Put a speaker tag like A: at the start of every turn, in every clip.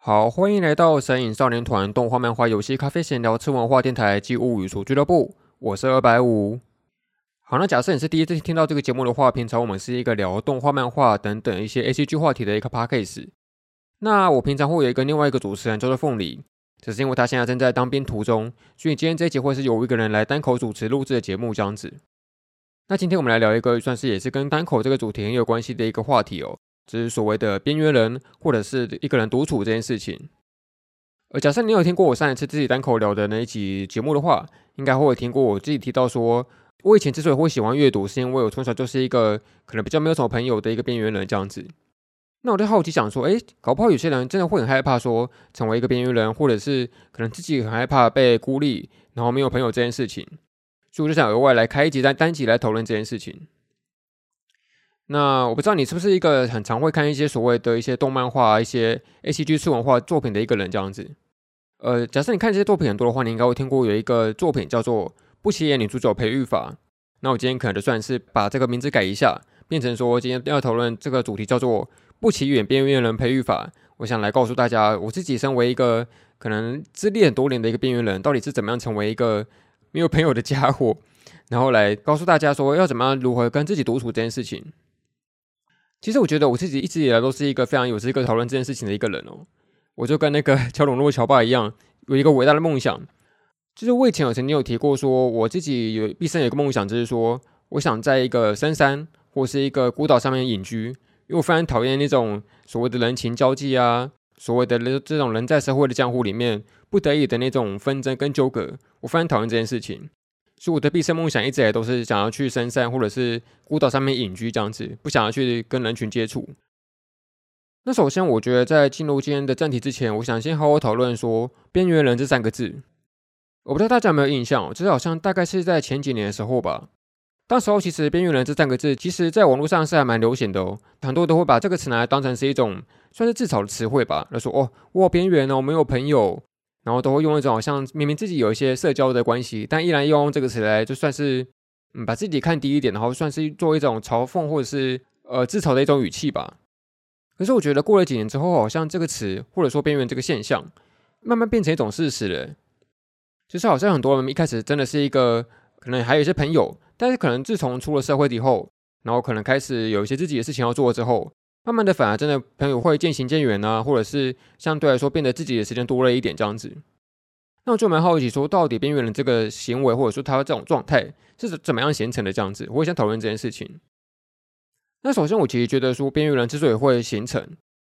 A: 好，欢迎来到神隐少年团动画、漫画、游戏、咖啡闲聊、吃文化电台及物语书俱乐部。我是二百五。好，那假设你是第一次听到这个节目的话，平常我们是一个聊动画、漫画等等一些 ACG 话题的一个 podcast。那我平常会有一个另外一个主持人叫做凤梨，只是因为他现在正在当兵途中，所以今天这一集会是由一个人来单口主持录制的节目这样子。那今天我们来聊一个算是也是跟单口这个主题很有关系的一个话题哦。只是所谓的边缘人，或者是一个人独处这件事情。而假设你有听过我上一次自己单口聊的那一集节目的话，应该会有听过我自己提到说，我以前之所以会喜欢阅读，是因为我从小就是一个可能比较没有什么朋友的一个边缘人这样子。那我就好奇想说，诶，搞不好有些人真的会很害怕说成为一个边缘人，或者是可能自己很害怕被孤立，然后没有朋友这件事情。所以我就想额外来开一集单单集来讨论这件事情。那我不知道你是不是一个很常会看一些所谓的一些动漫画、一些 ACG 次文化作品的一个人这样子。呃，假设你看这些作品很多的话，你应该会听过有一个作品叫做《不起眼女主角培育法》。那我今天可能就算是把这个名字改一下，变成说今天要讨论这个主题叫做《不起眼边缘人培育法》。我想来告诉大家，我自己身为一个可能资历很多年的一个边缘人，到底是怎么样成为一个没有朋友的家伙，然后来告诉大家说要怎么样如何跟自己独处这件事情。其实我觉得我自己一直以来都是一个非常有资格讨论这件事情的一个人哦。我就跟那个 乔隆诺乔爸一样，有一个伟大的梦想，就是我以前有曾经有提过，说我自己有毕生有一个梦想，就是说我想在一个深山或是一个孤岛上面隐居，因为我非常讨厌那种所谓的人情交际啊，所谓的这种人在社会的江湖里面不得已的那种纷争跟纠葛，我非常讨厌这件事情。所以我的毕生梦想一直也都是想要去深山或者是孤岛上面隐居这样子，不想要去跟人群接触。那首先，我觉得在进入今天的正题之前，我想先好好讨论说“边缘人”这三个字。我不知道大家有没有印象，就是好像大概是在前几年的时候吧。当时候其实“边缘人”这三个字，其实在网络上是还蛮流行的哦，很多都会把这个词拿来当成是一种算是自嘲的词汇吧，来说：“哦，我边缘哦，我没有朋友。”然后都会用一种好像明明自己有一些社交的关系，但依然用这个词来就算是嗯把自己看低一点，然后算是做一种嘲讽或者是呃自嘲的一种语气吧。可是我觉得过了几年之后，好像这个词或者说边缘这个现象，慢慢变成一种事实了。就是好像很多人一开始真的是一个可能还有一些朋友，但是可能自从出了社会以后，然后可能开始有一些自己的事情要做之后。慢慢的，反而真的朋友会渐行渐远啊，或者是相对来说变得自己的时间多了一点这样子。那我就蛮好奇，说到底边缘人这个行为，或者说他这种状态是怎么样形成的这样子？我也想讨论这件事情。那首先，我其实觉得说边缘人之所以会形成，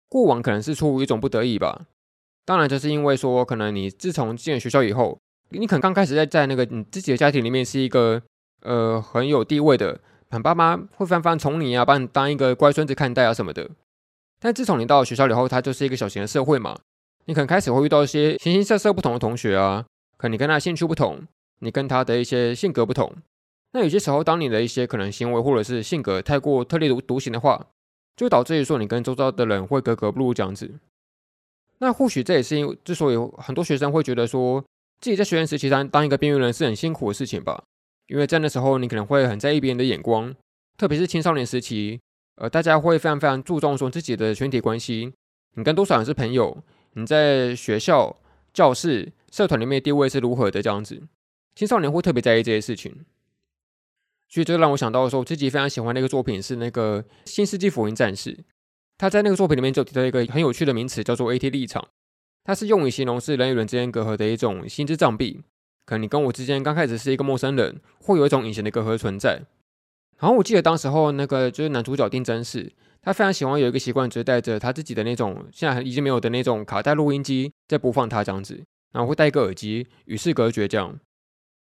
A: 过往可能是出于一种不得已吧。当然，就是因为说，可能你自从进了学校以后，你可能刚开始在在那个你自己的家庭里面是一个呃很有地位的。很爸妈会翻翻宠你啊，把你当一个乖孙子看待啊什么的。但自从你到了学校以后，它就是一个小型的社会嘛。你可能开始会遇到一些形形色色不同的同学啊，可能你跟他兴趣不同，你跟他的一些性格不同。那有些时候，当你的一些可能行为或者是性格太过特立独独行的话，就导致于说你跟周遭的人会格格不入这样子。那或许这也是因之所以很多学生会觉得说自己在学生时期当当一个边缘人是很辛苦的事情吧。因为在那时候，你可能会很在意别人的眼光，特别是青少年时期，呃，大家会非常非常注重说自己的群体关系，你跟多少人是朋友，你在学校、教室、社团里面的地位是如何的这样子，青少年会特别在意这些事情。所以这让我想到说，我自己非常喜欢的一个作品是那个《新世纪福音战士》，他在那个作品里面就提到一个很有趣的名词，叫做 AT 立场，它是用以形容是人与人之间隔阂的一种心之障壁。可能你跟我之间刚开始是一个陌生人，会有一种隐形的隔阂存在。然后我记得当时候那个就是男主角丁真士，他非常喜欢有一个习惯，就是带着他自己的那种现在已经没有的那种卡带录音机在播放他这样子，然后会戴一个耳机与世隔绝这样。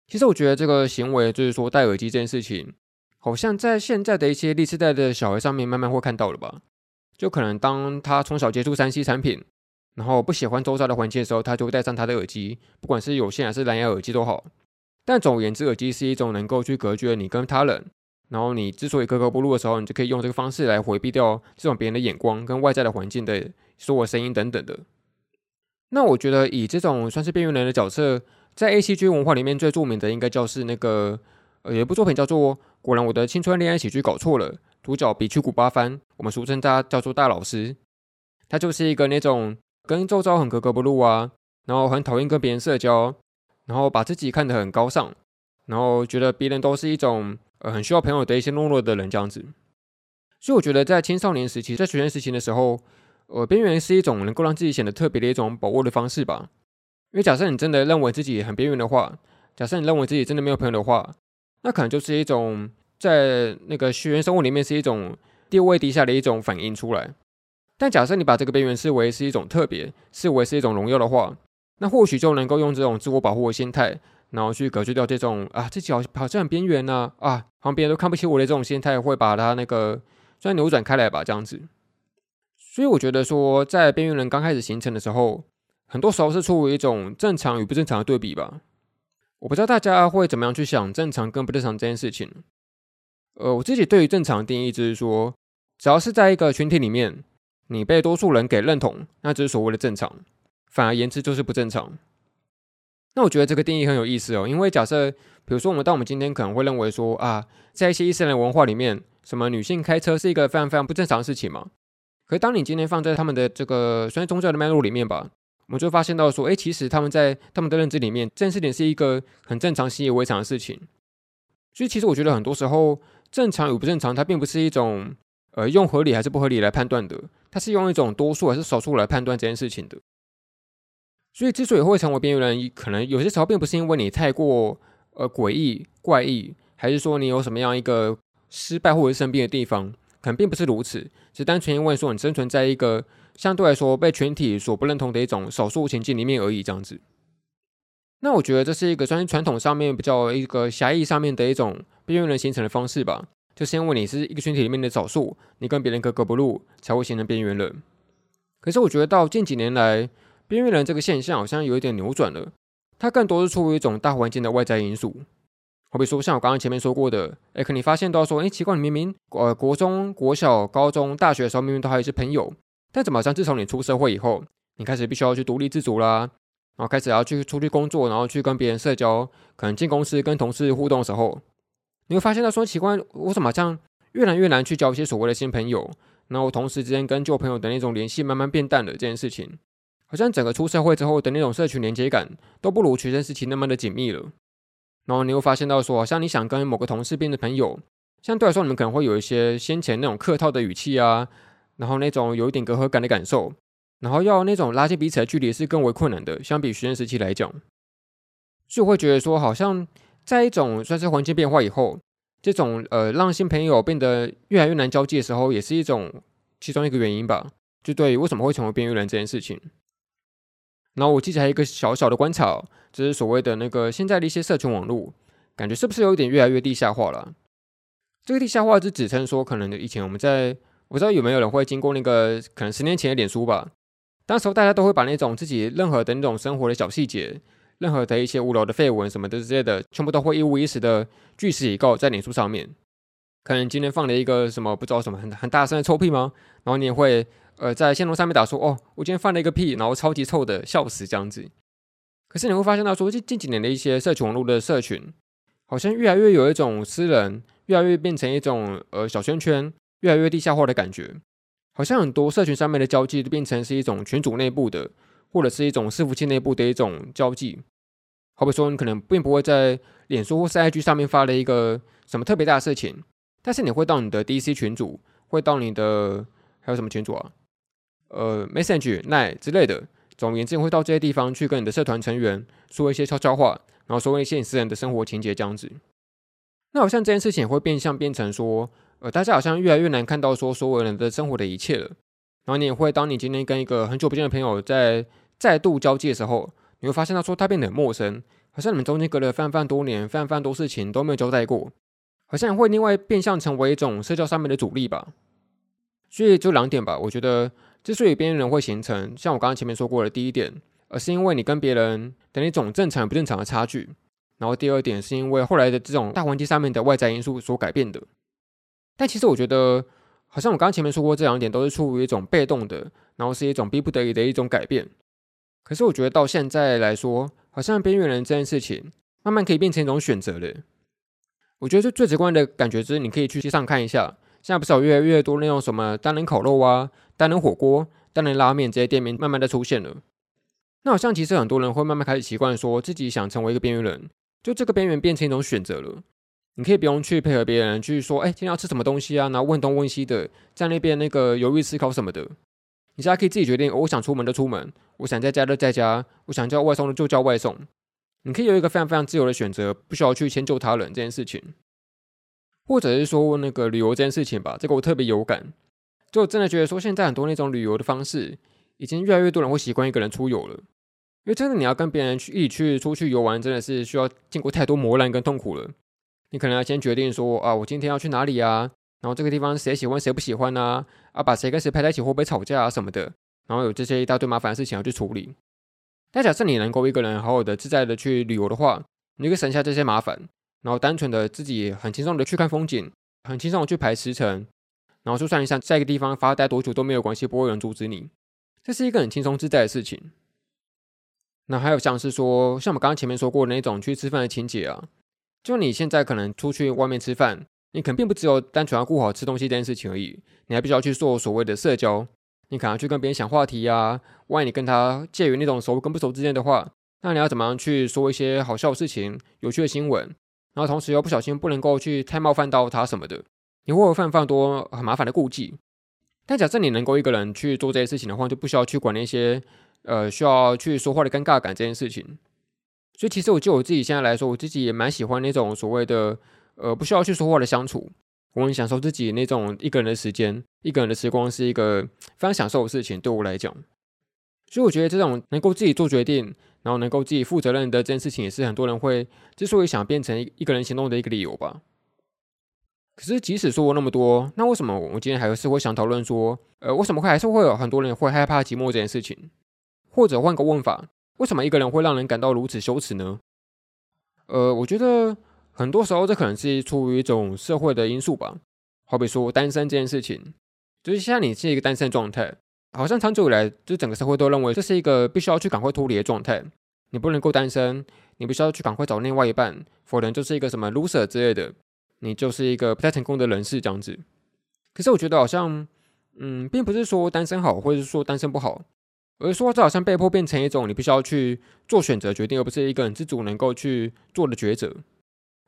A: 其实我觉得这个行为就是说戴耳机这件事情，好像在现在的一些历世代的小孩上面慢慢会看到了吧？就可能当他从小接触 3C 产品。然后不喜欢周遭的环境的时候，他就会戴上他的耳机，不管是有线还是蓝牙耳机都好。但总而言之，耳机是一种能够去隔绝你跟他人，然后你之所以格格不入的时候，你就可以用这个方式来回避掉这种别人的眼光跟外在的环境的所有声音等等的。那我觉得以这种算是边缘人的角色，在 ACG 文化里面最著名的应该就是那个呃有一部作品叫做《果然我的青春恋爱喜剧搞错了》，主角比屈古八番，我们俗称他叫做大老师，他就是一个那种。跟周遭很格格不入啊，然后很讨厌跟别人社交，然后把自己看得很高尚，然后觉得别人都是一种呃很需要朋友的一些懦弱的人这样子。所以我觉得在青少年时期，在学生时期的时候，呃，边缘是一种能够让自己显得特别的一种把握的方式吧。因为假设你真的认为自己很边缘的话，假设你认为自己真的没有朋友的话，那可能就是一种在那个学员生活里面是一种地位低下的一种反应出来。但假设你把这个边缘视为是一种特别，视为是一种荣耀的话，那或许就能够用这种自我保护的心态，然后去隔绝掉这种啊自己好好像很边缘呐啊，旁边都看不起我的这种心态，会把它那个算扭转开来吧，这样子。所以我觉得说，在边缘人刚开始形成的时候，很多时候是出于一种正常与不正常的对比吧。我不知道大家会怎么样去想正常跟不正常这件事情。呃，我自己对于正常的定义就是说，只要是在一个群体里面。你被多数人给认同，那就是所谓的正常；反而言之就是不正常。那我觉得这个定义很有意思哦，因为假设，比如说我们当我们今天可能会认为说啊，在一些伊斯兰文化里面，什么女性开车是一个非常非常不正常的事情嘛。可是当你今天放在他们的这个虽然宗教的脉络里面吧，我们就发现到说，哎，其实他们在他们的认知里面，这件事情是一个很正常、习以为常的事情。所以其实我觉得很多时候，正常与不正常，它并不是一种。呃，用合理还是不合理来判断的，它是用一种多数还是少数来判断这件事情的。所以，之所以会成为边缘人，可能有些时候并不是因为你太过呃诡异怪异，还是说你有什么样一个失败或者是生病的地方，可能并不是如此，只单纯因为说你生存在一个相对来说被全体所不认同的一种少数情境里面而已，这样子。那我觉得这是一个算是传统上面比较一个狭义上面的一种边缘人形成的方式吧。就是因为你是一个群体里面的少数，你跟别人格格不入，才会形成边缘人。可是我觉得到近几年来，边缘人这个现象好像有一点扭转了。它更多是出于一种大环境的外在因素。好比说，像我刚刚前面说过的，哎，可你发现到说，哎，奇怪，你明明呃国中、国小、高中、大学的时候明明都还有一些朋友，但怎么好像自从你出社会以后，你开始必须要去独立自主啦，然后开始要去出去工作，然后去跟别人社交，可能进公司跟同事互动的时候。你会发现到说奇怪，我怎么好像越来越难去交一些所谓的新朋友？然后同时之间跟旧朋友的那种联系慢慢变淡了。这件事情，好像整个出社会之后的那种社群连接感都不如学生时期那么的紧密了。然后你会发现到说，好像你想跟某个同事变成朋友，相对来说你们可能会有一些先前那种客套的语气啊，然后那种有一点隔阂感的感受，然后要那种拉近彼此的距离是更为困难的，相比学生时期来讲，就会觉得说好像。在一种算是环境变化以后，这种呃让新朋友变得越来越难交际的时候，也是一种其中一个原因吧。就对于为什么会成为边缘人这件事情。然后我记着还有一个小小的观察，就是所谓的那个现在的一些社群网络，感觉是不是有一点越来越地下化了？这个地下化是指称说，可能以前我们在，我不知道有没有人会经过那个可能十年前的脸书吧，当时候大家都会把那种自己任何的那种生活的小细节。任何的一些无聊的废文什么的之类的，全部都会一五一十的据实以告在脸书上面。可能今天放了一个什么不知道什么很很大声的臭屁吗？然后你也会呃在线路上面打说哦，我今天放了一个屁，然后超级臭的，笑死这样子。可是你会发现到说近近几年的一些社群网络的社群，好像越来越有一种私人，越来越变成一种呃小圈圈，越来越地下化的感觉。好像很多社群上面的交际都变成是一种群组内部的。或者是一种伺服器内部的一种交际，好比说你可能并不会在脸书或是 IG 上面发了一个什么特别大的事情，但是你会到你的 DC 群组，会到你的还有什么群组啊？呃，Messenger、Line 之类的，总而言之会到这些地方去跟你的社团成员说一些悄悄话，然后说一些你私人的生活情节这样子。那好像这件事情也会变相变成说，呃，大家好像越来越难看到说所有人的生活的一切了。然后你也会，当你今天跟一个很久不见的朋友在再度交际的时候，你会发现他说他变得很陌生，好像你们中间隔了非常非常多年，非常非常多事情都没有交代过，好像会另外变相成为一种社交上面的阻力吧。所以就两点吧，我觉得之所以边缘人会形成，像我刚刚前面说过的第一点，而是因为你跟别人的那种正常不正常的差距，然后第二点是因为后来的这种大环境上面的外在因素所改变的。但其实我觉得。好像我刚刚前面说过，这两点都是出于一种被动的，然后是一种逼不得已的一种改变。可是我觉得到现在来说，好像边缘人这件事情慢慢可以变成一种选择了。我觉得最最直观的感觉就是，你可以去街上看一下，现在不是有越来越多那种什么单人烤肉啊、单人火锅、单人拉面这些店面慢慢的出现了。那好像其实很多人会慢慢开始习惯说自己想成为一个边缘人，就这个边缘变成一种选择了。你可以不用去配合别人去说，哎，今天要吃什么东西啊？然后问东问西的，在那边那个犹豫思考什么的。你现在可以自己决定，我想出门就出门，我想在家就在家，我想叫外送就叫外送。你可以有一个非常非常自由的选择，不需要去迁就他人这件事情。或者是说那个旅游这件事情吧，这个我特别有感。就真的觉得说，现在很多那种旅游的方式，已经越来越多人会习惯一个人出游了。因为真的你要跟别人去一起去出去游玩，真的是需要经过太多磨难跟痛苦了。你可能要先决定说啊，我今天要去哪里啊？然后这个地方谁喜欢谁不喜欢啊？啊，把谁跟谁排在一起会不会吵架啊什么的？然后有这些一大堆麻烦的事情要去处理。但假设你能够一个人好好的自在的去旅游的话，你可以省下这些麻烦，然后单纯的自己很轻松的去看风景，很轻松的去排时程，然后就算一下在一个地方发呆多久都没有关系，不会有人阻止你。这是一个很轻松自在的事情。那还有像是说，像我们刚刚前面说过的那种去吃饭的情节啊。就你现在可能出去外面吃饭，你可能并不只有单纯要顾好吃东西这件事情而已，你还必须要去做所谓的社交。你可能要去跟别人想话题啊，万一你跟他介于那种熟跟不熟之间的话，那你要怎么样去说一些好笑的事情、有趣的新闻，然后同时又不小心不能够去太冒犯到他什么的，你会有非常非常多很麻烦的顾忌。但假设你能够一个人去做这些事情的话，就不需要去管那些呃需要去说话的尴尬感这件事情。所以其实我就我自己现在来说，我自己也蛮喜欢那种所谓的呃不需要去说话的相处，我很享受自己那种一个人的时间，一个人的时光是一个非常享受的事情，对我来讲。所以我觉得这种能够自己做决定，然后能够自己负责任的这件事情，也是很多人会之所以想变成一个人行动的一个理由吧。可是即使说过那么多，那为什么我今天还是会想讨论说，呃，为什么会还是会有很多人会害怕寂寞这件事情？或者换个问法。为什么一个人会让人感到如此羞耻呢？呃，我觉得很多时候这可能是出于一种社会的因素吧。好比说单身这件事情，就是现在你是一个单身状态，好像长久以来，就整个社会都认为这是一个必须要去赶快脱离的状态。你不能够单身，你必须要去赶快找另外一半，否则就是一个什么 loser 之类的，你就是一个不太成功的人士这样子。可是我觉得好像，嗯，并不是说单身好，或者是说单身不好。而是说这好像被迫变成一种你必须要去做选择决定，而不是一个人自主能够去做的抉择。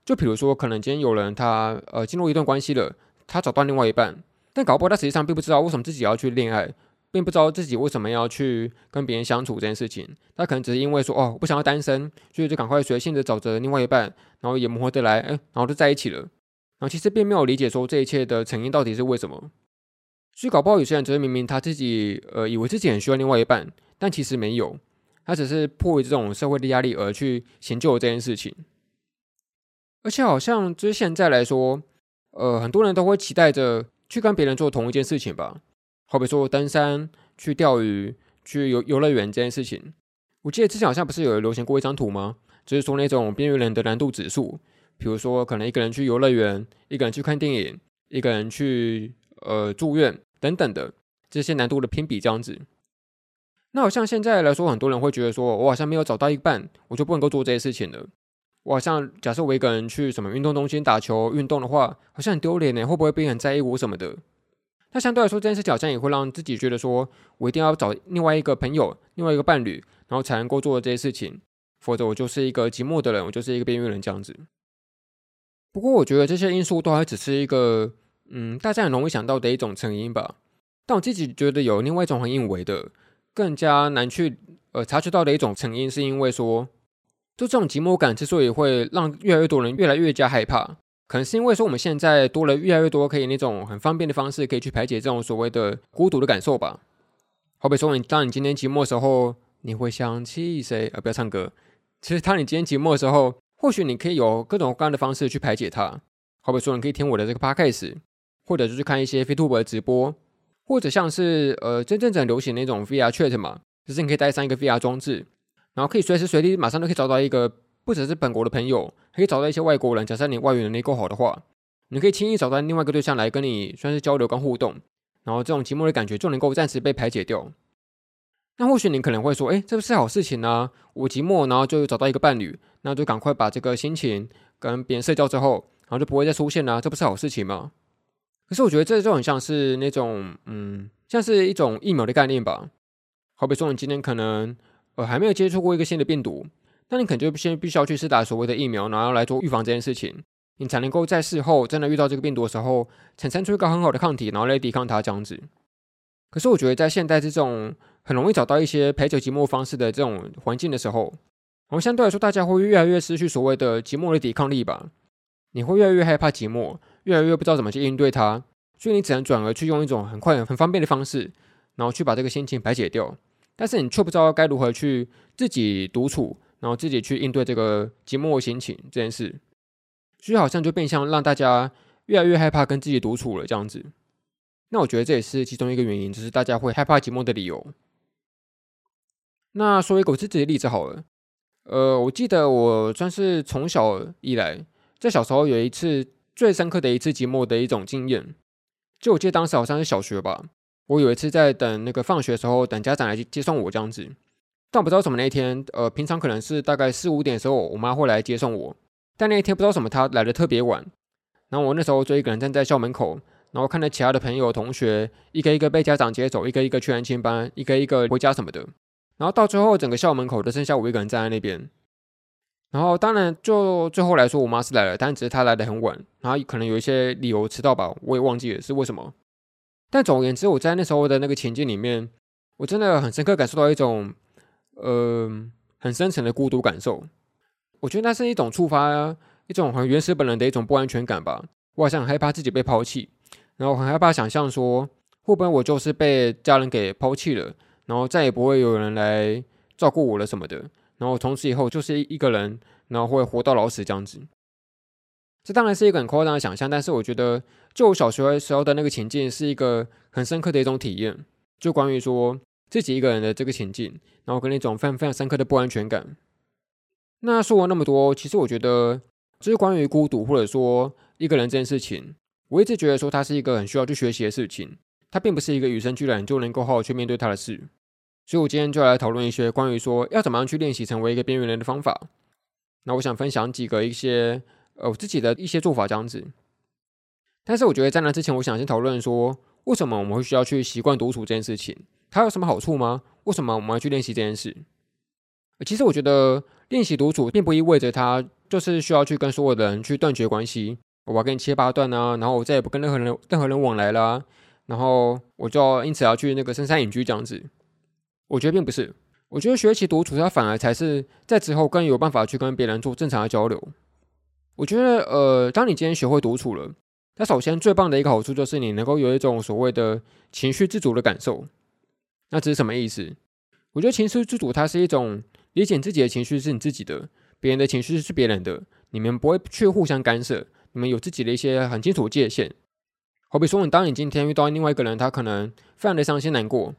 A: 就比如说，可能今天有人他呃进入一段关系了，他找到另外一半，但搞不好他实际上并不知道为什么自己要去恋爱，并不知道自己为什么要去跟别人相处这件事情。他可能只是因为说哦，不想要单身，所以就赶快随性的找着另外一半，然后也磨合得来，哎，然后就在一起了。然后其实并没有理解说这一切的成因到底是为什么。所以搞不好有些人只是明明他自己呃以为自己很需要另外一半，但其实没有，他只是迫于这种社会的压力而去迁就这件事情。而且好像就是现在来说，呃很多人都会期待着去跟别人做同一件事情吧，好比说登山、去钓鱼、去游游乐园这件事情。我记得之前好像不是有流行过一张图吗？就是说那种边缘人的难度指数，比如说可能一个人去游乐园，一个人去看电影，一个人去呃住院。等等的这些难度的评比这样子，那好像现在来说，很多人会觉得说，我好像没有找到一半，我就不能够做这些事情了。我好像假设我一个人去什么运动中心打球运动的话，好像很丢脸呢，会不会别人很在意我什么的？那相对来说，这件事情好像也会让自己觉得说，我一定要找另外一个朋友、另外一个伴侣，然后才能够做这些事情，否则我就是一个寂寞的人，我就是一个边缘人这样子。不过，我觉得这些因素都还只是一个。嗯，大家很容易想到的一种成因吧，但我自己觉得有另外一种很隐微的、更加难去呃察觉到的一种成因，是因为说，就这种寂寞感之所以会让越来越多人越来越加害怕，可能是因为说我们现在多了越来越多可以那种很方便的方式，可以去排解这种所谓的孤独的感受吧。好比说，你当你今天寂寞的时候，你会想起谁？呃，不要唱歌。其实当你今天寂寞的时候，或许你可以有各种各样的方式去排解它。好比说，你可以听我的这个 podcast。或者就是看一些 VTuber 的直播，或者像是呃真正很流行那种 VR Chat 嘛，就是你可以带上一个 VR 装置，然后可以随时随地马上都可以找到一个不只是本国的朋友，可以找到一些外国人。假设你外语能力够好的话，你可以轻易找到另外一个对象来跟你算是交流跟互动，然后这种寂寞的感觉就能够暂时被排解掉。那或许你可能会说，哎，这不是好事情啊！我寂寞，然后就找到一个伴侣，那就赶快把这个心情跟别人社交之后，然后就不会再出现了啊，这不是好事情吗？可是我觉得这就很像是那种，嗯，像是一种疫苗的概念吧。好比说，你今天可能呃还没有接触过一个新的病毒，那你可能就先必须要去试打所谓的疫苗，然后来做预防这件事情，你才能够在事后真的遇到这个病毒的时候，产生出一个很好的抗体，然后来抵抗它这样子。可是我觉得在现代这种很容易找到一些陪酒寂寞方式的这种环境的时候，然后相对来说，大家会越来越失去所谓的寂寞的抵抗力吧。你会越来越害怕寂寞，越来越不知道怎么去应对它，所以你只能转而去用一种很快、很方便的方式，然后去把这个心情排解掉。但是你却不知道该如何去自己独处，然后自己去应对这个寂寞心情这件事，所以好像就变相让大家越来越害怕跟自己独处了这样子。那我觉得这也是其中一个原因，就是大家会害怕寂寞的理由。那说一个我自己的例子好了，呃，我记得我算是从小以来，在小时候有一次最深刻的一次寂寞的一种经验，就我记得当时好像是小学吧。我有一次在等那个放学的时候，等家长来接送我这样子，但我不知道什么那一天，呃，平常可能是大概四五点的时候，我妈会来接送我，但那一天不知道什么，她来的特别晚，然后我那时候就一个人站在校门口，然后看着其他的朋友同学一个一个被家长接走，一个一个去安亲班，一个一个回家什么的，然后到最后整个校门口就剩下我一个人站在那边，然后当然就最后来说，我妈是来了，但只是她来的很晚，然后可能有一些理由迟到吧，我也忘记了是为什么。但总而言之，我在那时候的那个情境里面，我真的很深刻感受到一种，呃，很深层的孤独感受。我觉得那是一种触发一种很原始本能的一种不安全感吧。我好像很害怕自己被抛弃，然后很害怕想象说，会不会我就是被家人给抛弃了，然后再也不会有人来照顾我了什么的，然后从此以后就是一个人，然后会活到老死这样子。这当然是一个很夸张的想象，但是我觉得。就我小学时候的那个情境，是一个很深刻的一种体验。就关于说自己一个人的这个情境，然后跟那种非常非常深刻的不安全感。那说了那么多，其实我觉得，就是关于孤独或者说一个人这件事情，我一直觉得说它是一个很需要去学习的事情。它并不是一个与生俱来就能够好好去面对它的事。所以我今天就来讨论一些关于说要怎么样去练习成为一个边缘人的方法。那我想分享几个一些呃我自己的一些做法这样子。但是我觉得在那之前，我想先讨论说，为什么我们会需要去习惯独处这件事情？它有什么好处吗？为什么我们要去练习这件事？其实我觉得练习独处并不意味着它就是需要去跟所有的人去断绝关系，我要跟你切八段啊，然后我再也不跟任何人任何人往来啦，然后我就要因此要去那个深山隐居这样子。我觉得并不是，我觉得学习独处，它反而才是在之后更有办法去跟别人做正常的交流。我觉得，呃，当你今天学会独处了。那首先最棒的一个好处就是你能够有一种所谓的情绪自主的感受。那这是什么意思？我觉得情绪自主它是一种理解自己的情绪是你自己的，别人的情绪是别人的，你们不会去互相干涉，你们有自己的一些很清楚的界限。好比说，你当你今天遇到另外一个人，他可能非常的伤心难过，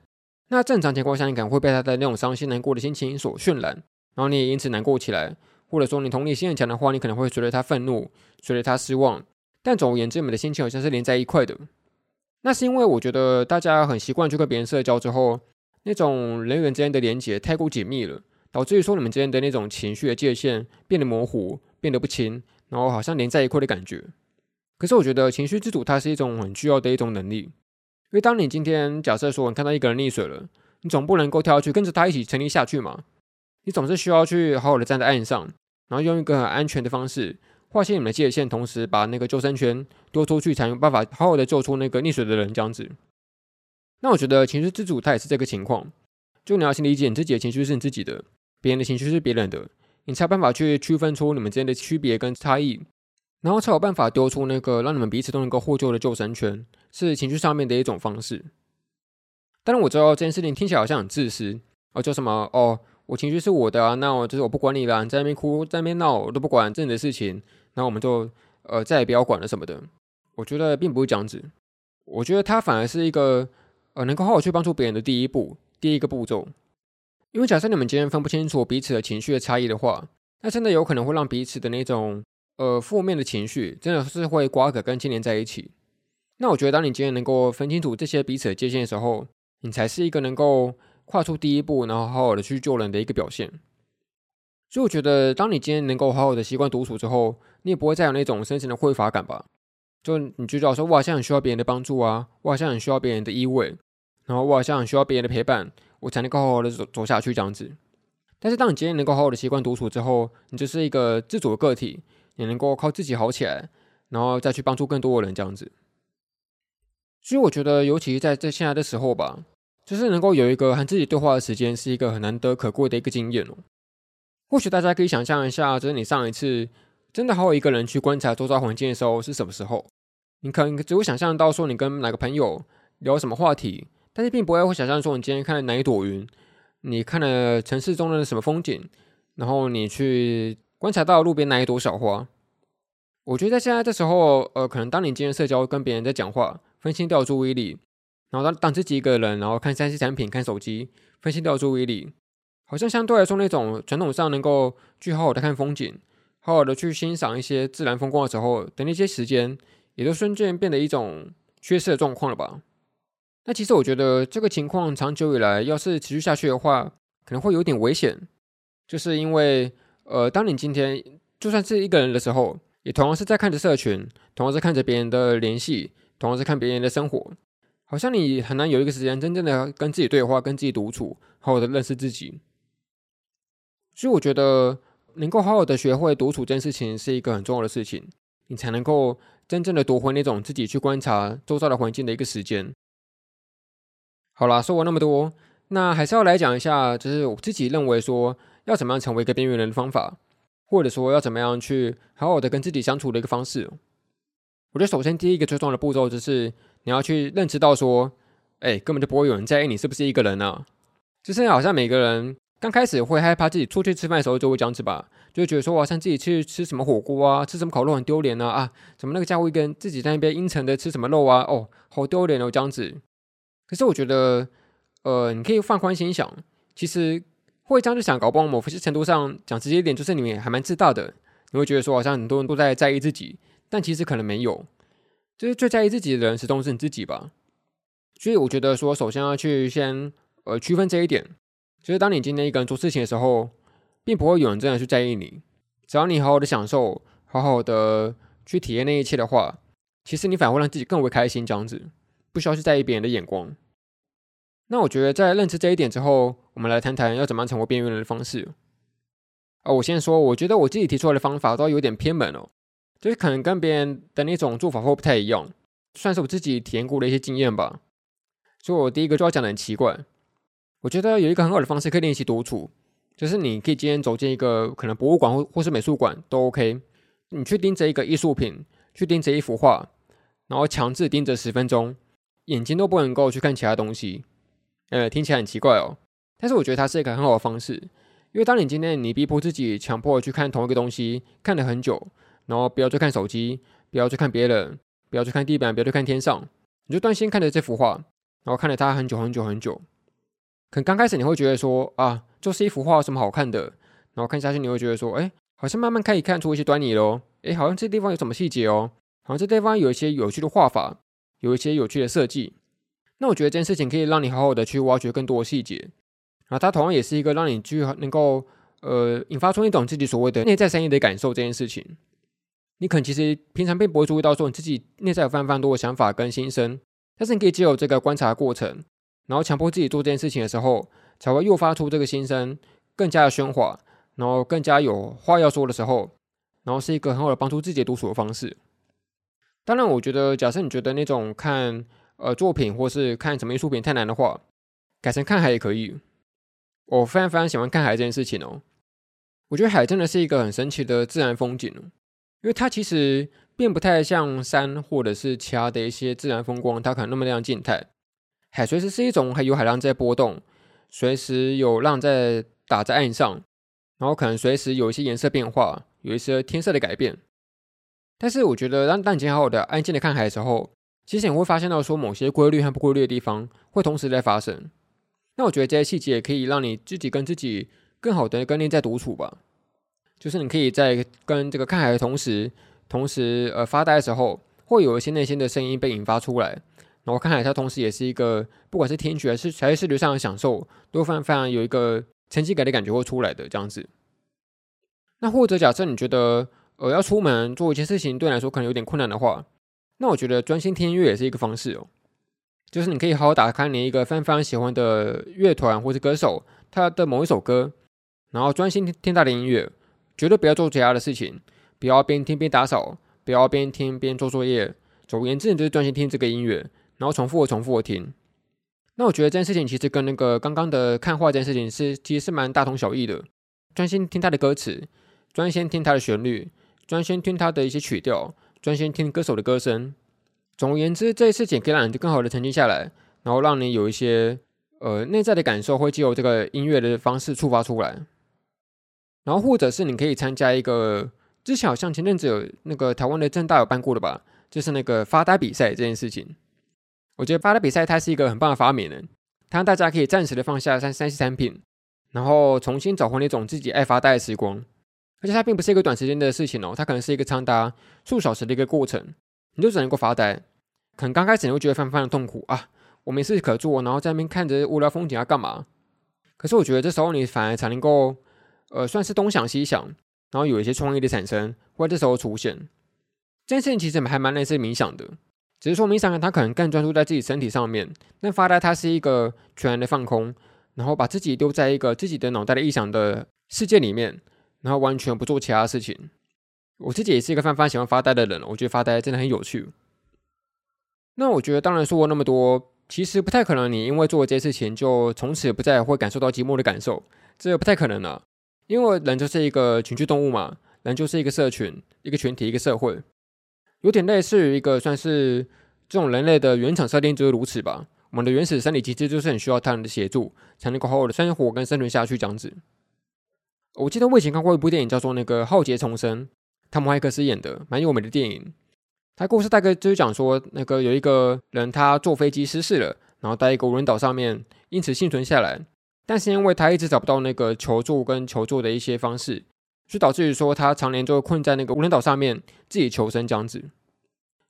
A: 那正常情况下你可能会被他的那种伤心难过的心情所渲染，然后你也因此难过起来，或者说你同理心很强的话，你可能会随着他愤怒，随着他失望。但总而言之，你们的心情好像是连在一块的。那是因为我觉得大家很习惯去跟别人社交之后，那种人与人之间的连接太过紧密了，导致于说你们之间的那种情绪的界限变得模糊，变得不清，然后好像连在一块的感觉。可是我觉得情绪自主它是一种很需要的一种能力，因为当你今天假设说你看到一个人溺水了，你总不能够跳下去跟着他一起沉溺下去嘛？你总是需要去好好的站在岸上，然后用一个很安全的方式。划清你们的界限，同时把那个救生圈丢出去，才有办法好好的救出那个溺水的人。这样子，那我觉得情绪自主它也是这个情况，就你要先理解你自己的情绪是你自己的，别人的情绪是别人的，你才有办法去区分出你们之间的区别跟差异，然后才有办法丢出那个让你们彼此都能够获救的救生圈，是情绪上面的一种方式。当然我知道这件事情听起来好像很自私，哦，叫什么哦，我情绪是我的啊，那我就是我不管你了，你在那边哭，在那边闹，我都不管，这是你的事情。那我们就呃再也不要管了什么的，我觉得并不是这样子。我觉得它反而是一个呃能够好好去帮助别人的第一步，第一个步骤。因为假设你们今天分不清楚彼此的情绪的差异的话，那真的有可能会让彼此的那种呃负面的情绪真的是会瓜葛跟牵连在一起。那我觉得当你今天能够分清楚这些彼此的界限的时候，你才是一个能够跨出第一步，然后好好的去救人的一个表现。所以我觉得，当你今天能够好好的习惯独处之后，你也不会再有那种深深的匮乏感吧？就你就知道说，我好像很需要别人的帮助啊，我好像很需要别人的依偎，然后我好像很需要别人的陪伴，我才能够好好的走走下去这样子。但是当你今天能够好好的习惯独处之后，你就是一个自主的个体，你能够靠自己好起来，然后再去帮助更多的人这样子。所以我觉得，尤其在这现在的时候吧，就是能够有一个和自己对话的时间，是一个很难得可贵的一个经验哦。或许大家可以想象一下，就是你上一次真的好有一个人去观察周遭环境的时候是什么时候？你可能只会想象到说你跟哪个朋友聊什么话题，但是并不会会想象说你今天看了哪一朵云，你看了城市中的什么风景，然后你去观察到路边哪一朵小花。我觉得在现在这时候，呃，可能当你今天社交跟别人在讲话。分心掉注意力，然后当当自己一个人，然后看三 C 产品、看手机，分心掉注意力，好像相对来说那种传统上能够去好好的看风景，好好的去欣赏一些自然风光的时候的那些时间，也都瞬间变得一种缺失的状况了吧？那其实我觉得这个情况长久以来要是持续下去的话，可能会有点危险，就是因为呃，当你今天就算是一个人的时候，也同样是在看着社群，同样是看着别人的联系。同样是看别人的生活，好像你很难有一个时间真正的跟自己对话，跟自己独处，好好的认识自己。所以我觉得能够好好的学会独处这件事情是一个很重要的事情，你才能够真正的夺回那种自己去观察周遭的环境的一个时间。好啦，说完那么多，那还是要来讲一下，就是我自己认为说要怎么样成为一个边缘人的方法，或者说要怎么样去好好的跟自己相处的一个方式。我觉得首先第一个最重要的步骤就是你要去认知到说，哎，根本就不会有人在意你是不是一个人呢、啊。就是好像每个人刚开始会害怕自己出去吃饭的时候就会这样子吧，就会觉得说，好，像自己去吃什么火锅啊，吃什么烤肉很丢脸啊啊，怎么那个家伙一个人自己在那边阴沉的吃什么肉啊，哦，好丢脸哦这样子。可是我觉得，呃，你可以放宽心想，其实会这样子想，搞不好某些程度上讲直接一点，就是你们还蛮自大的，你会觉得说，好像很多人都在在意自己。但其实可能没有，就是最在意自己的人始终是你自己吧。所以我觉得说，首先要去先呃区分这一点，就是当你今天一个人做事情的时候，并不会有人真的去在意你。只要你好好的享受，好好的去体验那一切的话，其实你反而会让自己更为开心，这样子不需要去在意别人的眼光。那我觉得在认知这一点之后，我们来谈谈要怎么样成为边缘人的方式。啊，我先说，我觉得我自己提出来的方法都有点偏门哦。就是可能跟别人的那种做法会不太一样，算是我自己体验过的一些经验吧。所以我第一个就要讲的很奇怪，我觉得有一个很好的方式可以练习独处，就是你可以今天走进一个可能博物馆或或是美术馆都 OK，你去盯着一个艺术品，去盯着一幅画，然后强制盯着十分钟，眼睛都不能够去看其他东西。呃，听起来很奇怪哦，但是我觉得它是一个很好的方式，因为当你今天你逼迫自己强迫去看同一个东西，看了很久。然后不要去看手机，不要去看别人，不要去看地板，不要去看天上，你就专心看着这幅画，然后看了它很久很久很久。可能刚开始你会觉得说啊，就是一幅画有什么好看的？然后看下去你会觉得说，哎，好像慢慢可以看出一些端倪喽。哎，好像这地方有什么细节哦，好像这地方有一些有趣的画法，有一些有趣的设计。那我觉得这件事情可以让你好好的去挖掘更多的细节。然后它同样也是一个让你去能够呃引发出一种自己所谓的内在声音的感受这件事情。你可能其实平常并不会注意到，说你自己内在有非常非常多的想法跟心声，但是你可以借由这个观察过程，然后强迫自己做这件事情的时候，才会诱发出这个心声更加的喧哗，然后更加有话要说的时候，然后是一个很好的帮助自己独处的方式。当然，我觉得假设你觉得那种看呃作品或是看什么艺术品太难的话，改成看海也可以。我非常非常喜欢看海这件事情哦，我觉得海真的是一个很神奇的自然风景。因为它其实并不太像山或者是其他的一些自然风光，它可能那么那样静态。海随时是一种还有海浪在波动，随时有浪在打在岸上，然后可能随时有一些颜色变化，有一些天色的改变。但是我觉得，当当你好好的安静的看海的时候，其实你会发现到说某些规律和不规律的地方会同时在发生。那我觉得这些细节可以让你自己跟自己更好的跟内在独处吧。就是你可以在跟这个看海的同时，同时呃发呆的时候，会有一些内心的声音被引发出来，然后看海它同时也是一个不管是听觉还是还是视觉上的享受，都非常非常有一个层级感的感觉会出来的这样子。那或者假设你觉得呃要出门做一件事情对你来说可能有点困难的话，那我觉得专心听音乐也是一个方式哦。就是你可以好好打开你一个非常非常喜欢的乐团或是歌手他的某一首歌，然后专心听他的音乐，绝对不要做其他的事情，不要边听边打扫，不要边听边做作业。总而言之，你就是专心听这个音乐，然后重复的重复的听。那我觉得这件事情其实跟那个刚刚的看画这件事情是其实是蛮大同小异的。专心听他的歌词，专心听他的旋律，专心听他的一些曲调，专心听歌手的歌声。总而言之，这些事情可以让你更好的沉浸下来，然后让你有一些呃内在的感受，会借由这个音乐的方式触发出来。然后或者是你可以参加一个之前好像前阵子有那个台湾的政大有办过的吧，就是那个发呆比赛这件事情。我觉得发呆比赛它是一个很棒的发明呢，它让大家可以暂时的放下三三 C 产品，然后重新找回那种自己爱发呆的时光。而且它并不是一个短时间的事情哦，它可能是一个长达数小时的一个过程。你就只能够发呆，可能刚开始你会觉得非常非常痛苦啊，我没事可做，然后在那边看着无聊风景要干嘛？可是我觉得这时候你反而才能够，呃，算是东想西想，然后有一些创意的产生，会在这时候出现。这件事情其实还蛮类似冥想的，只是说冥想它可能更专注在自己身体上面，但发呆它是一个全然的放空，然后把自己丢在一个自己的脑袋的臆想的世界里面，然后完全不做其他事情。我自己也是一个非常喜欢发呆的人，我觉得发呆真的很有趣。那我觉得，当然说过那么多，其实不太可能，你因为做了这些事情，就从此不再会感受到寂寞的感受，这不太可能了。因为人就是一个群居动物嘛，人就是一个社群、一个群体、一个社会，有点类似于一个算是这种人类的原厂设定就是如此吧。我们的原始生理机制就是很需要他人的协助，才能够好好的生活跟生存下去这样子。我记得我以前看过一部电影，叫做那个《浩劫重生》。汤姆·汉克斯演的蛮有名的电影，他故事大概就是讲说，那个有一个人他坐飞机失事了，然后在一个无人岛上面，因此幸存下来，但是因为他一直找不到那个求助跟求助的一些方式，就导致于说他常年就困在那个无人岛上面自己求生这样子。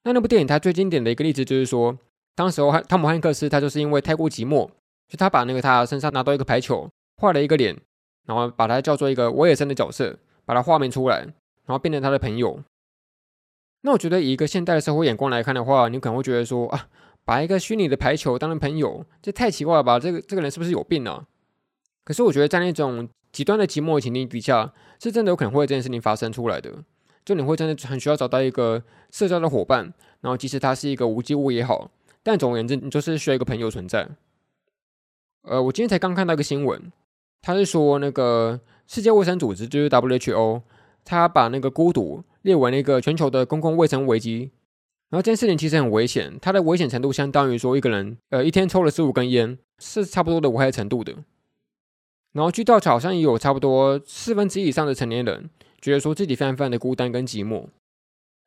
A: 那那部电影它最经典的一个例子就是说，当时候汤姆·汉克斯他就是因为太过寂寞，就他把那个他身上拿到一个排球，画了一个脸，然后把它叫做一个威尔森的角色，把它画面出来。然后变成他的朋友。那我觉得以一个现代的社会眼光来看的话，你可能会觉得说啊，把一个虚拟的排球当成朋友，这太奇怪了吧？这个这个人是不是有病啊？可是我觉得在那种极端的寂寞的情境底下，是真的有可能会有这件事情发生出来的。就你会真的很需要找到一个社交的伙伴，然后即使他是一个无机物也好，但总而言之，你就是需要一个朋友存在。呃，我今天才刚看到一个新闻，他是说那个世界卫生组织就是 WHO。他把那个孤独列为那个全球的公共卫生危机，然后这件事情其实很危险，它的危险程度相当于说一个人呃一天抽了十五根烟是差不多的危害程度的。然后据调查，好像也有差不多四分之以上的成年人觉得说自己非常非常的孤单跟寂寞，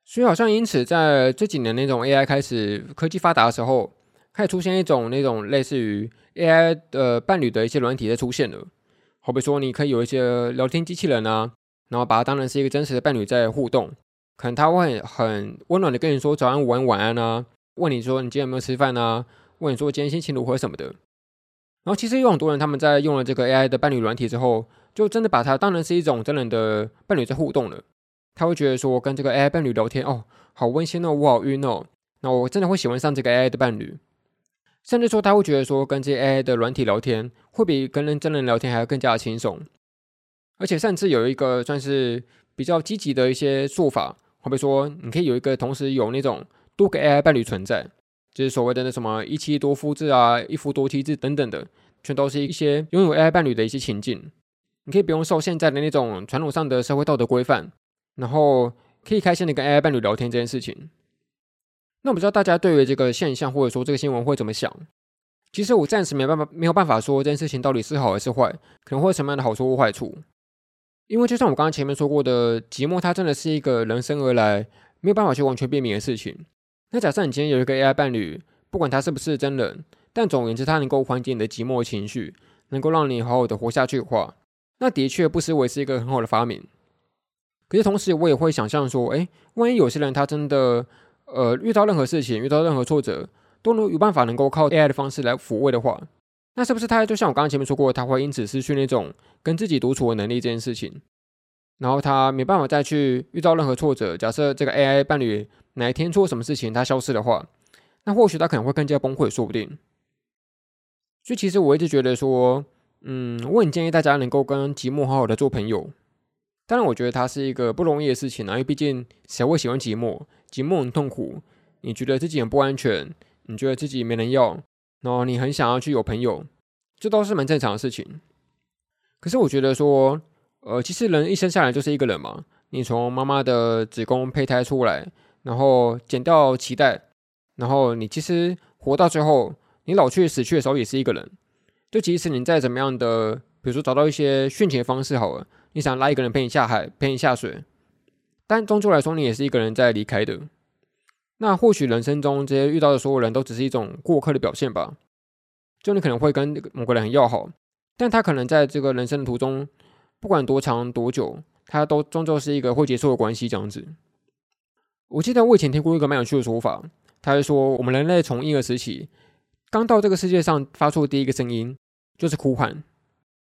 A: 所以好像因此在这几年那种 AI 开始科技发达的时候，开始出现一种那种类似于 AI 的伴侣的一些软体在出现了，好比说你可以有一些聊天机器人啊。然后把它当成是一个真实的伴侣在互动，可能他会很温暖的跟你说早安、午安、晚安啊，问你说你今天有没有吃饭啊，问你说今天心情如何什么的。然后其实有很多人他们在用了这个 AI 的伴侣软体之后，就真的把它当成是一种真人的伴侣在互动了。他会觉得说跟这个 AI 伴侣聊天哦，好温馨哦，我好晕哦，那我真的会喜欢上这个 AI 的伴侣。甚至说他会觉得说跟这些 AI 的软体聊天，会比跟人真人聊天还要更加的轻松。而且甚至有一个算是比较积极的一些做法，好比说，你可以有一个同时有那种多个 AI 伴侣存在，就是所谓的那什么一妻多夫制啊、一夫多妻制等等的，全都是一些拥有 AI 伴侣的一些情境。你可以不用受现在的那种传统上的社会道德规范，然后可以开心的跟 AI 伴侣聊天这件事情。那我不知道大家对于这个现象或者说这个新闻会怎么想？其实我暂时没办法没有办法说这件事情到底是好还是坏，可能会有什么样的好处或坏处。因为就像我刚刚前面说过的，寂寞它真的是一个人生而来没有办法去完全避免的事情。那假设你今天有一个 AI 伴侣，不管他是不是真人，但总而言之，他能够缓解你的寂寞情绪，能够让你好好的活下去的话，那的确不失为是一个很好的发明。可是同时，我也会想象说，诶，万一有些人他真的呃遇到任何事情，遇到任何挫折，都能有办法能够靠 AI 的方式来抚慰的话。那是不是他就像我刚刚前面说过，他会因此失去那种跟自己独处的能力这件事情，然后他没办法再去遇到任何挫折。假设这个 AI 伴侣哪一天出了什么事情，他消失的话，那或许他可能会更加崩溃，说不定。所以其实我一直觉得说，嗯，我很建议大家能够跟寂寞好好的做朋友。当然，我觉得它是一个不容易的事情啊，因为毕竟谁会喜欢寂寞？寂寞很痛苦，你觉得自己很不安全，你觉得自己没人要，然后你很想要去有朋友，这都是蛮正常的事情。可是我觉得说，呃，其实人一生下来就是一个人嘛。你从妈妈的子宫胚胎出来，然后剪掉脐带，然后你其实活到最后，你老去死去的时候也是一个人。就即使你再怎么样的，比如说找到一些殉情的方式好了，你想拉一个人陪你下海，陪你下水，但终究来说，你也是一个人在离开的。那或许人生中这些遇到的所有人都只是一种过客的表现吧。就你可能会跟某个人很要好，但他可能在这个人生的途中，不管多长多久。它都终究是一个会结束的关系，这样子。我记得我以前听过一个蛮有趣的说法，他是说我们人类从婴儿时期刚到这个世界上发出的第一个声音就是哭喊，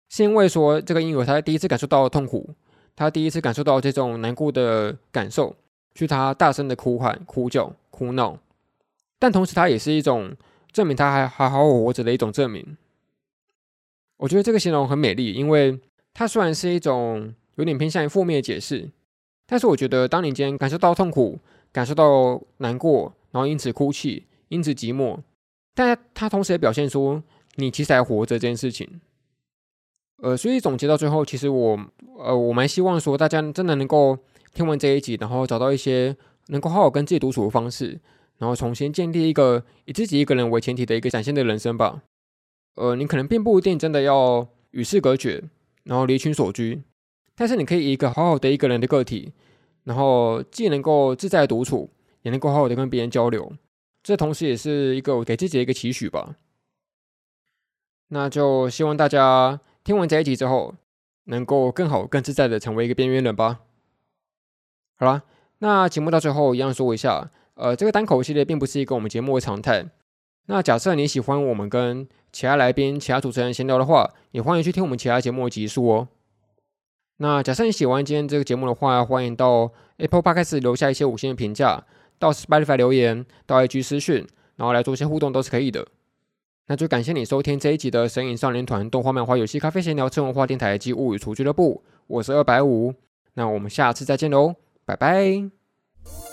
A: 是因为说这个婴儿他第一次感受到痛苦，他第一次感受到这种难过的感受，去他大声的哭喊、哭叫、哭闹，但同时它也是一种证明他还还好好活着的一种证明。我觉得这个形容很美丽，因为它虽然是一种。有点偏向于负面的解释，但是我觉得，当你今天感受到痛苦、感受到难过，然后因此哭泣、因此寂寞，但它同时也表现出你其实还活着这件事情。呃，所以总结到最后，其实我呃我蛮希望说，大家真的能够听完这一集，然后找到一些能够好好跟自己独处的方式，然后重新建立一个以自己一个人为前提的一个崭新的人生吧。呃，你可能并不一定真的要与世隔绝，然后离群索居。但是你可以一个好好的一个人的个体，然后既能够自在独处，也能够好好的跟别人交流，这同时也是一个我给自己的一个期许吧。那就希望大家听完这一集之后，能够更好、更自在的成为一个边缘人吧。好啦，那节目到最后一样说一下，呃，这个单口系列并不是一个我们节目的常态。那假设你喜欢我们跟其他来宾、其他主持人闲聊的话，也欢迎去听我们其他节目的集数哦。那假设你喜欢今天这个节目的话，欢迎到 Apple Podcast 留下一些五星的评价，到 Spotify 留言，到 IG 私讯，然后来做一些互动都是可以的。那就感谢你收听这一集的神隐少年团动画漫画游戏咖啡闲聊次文化电台及物语厨俱乐部，我是二百五，那我们下次再见喽，拜拜。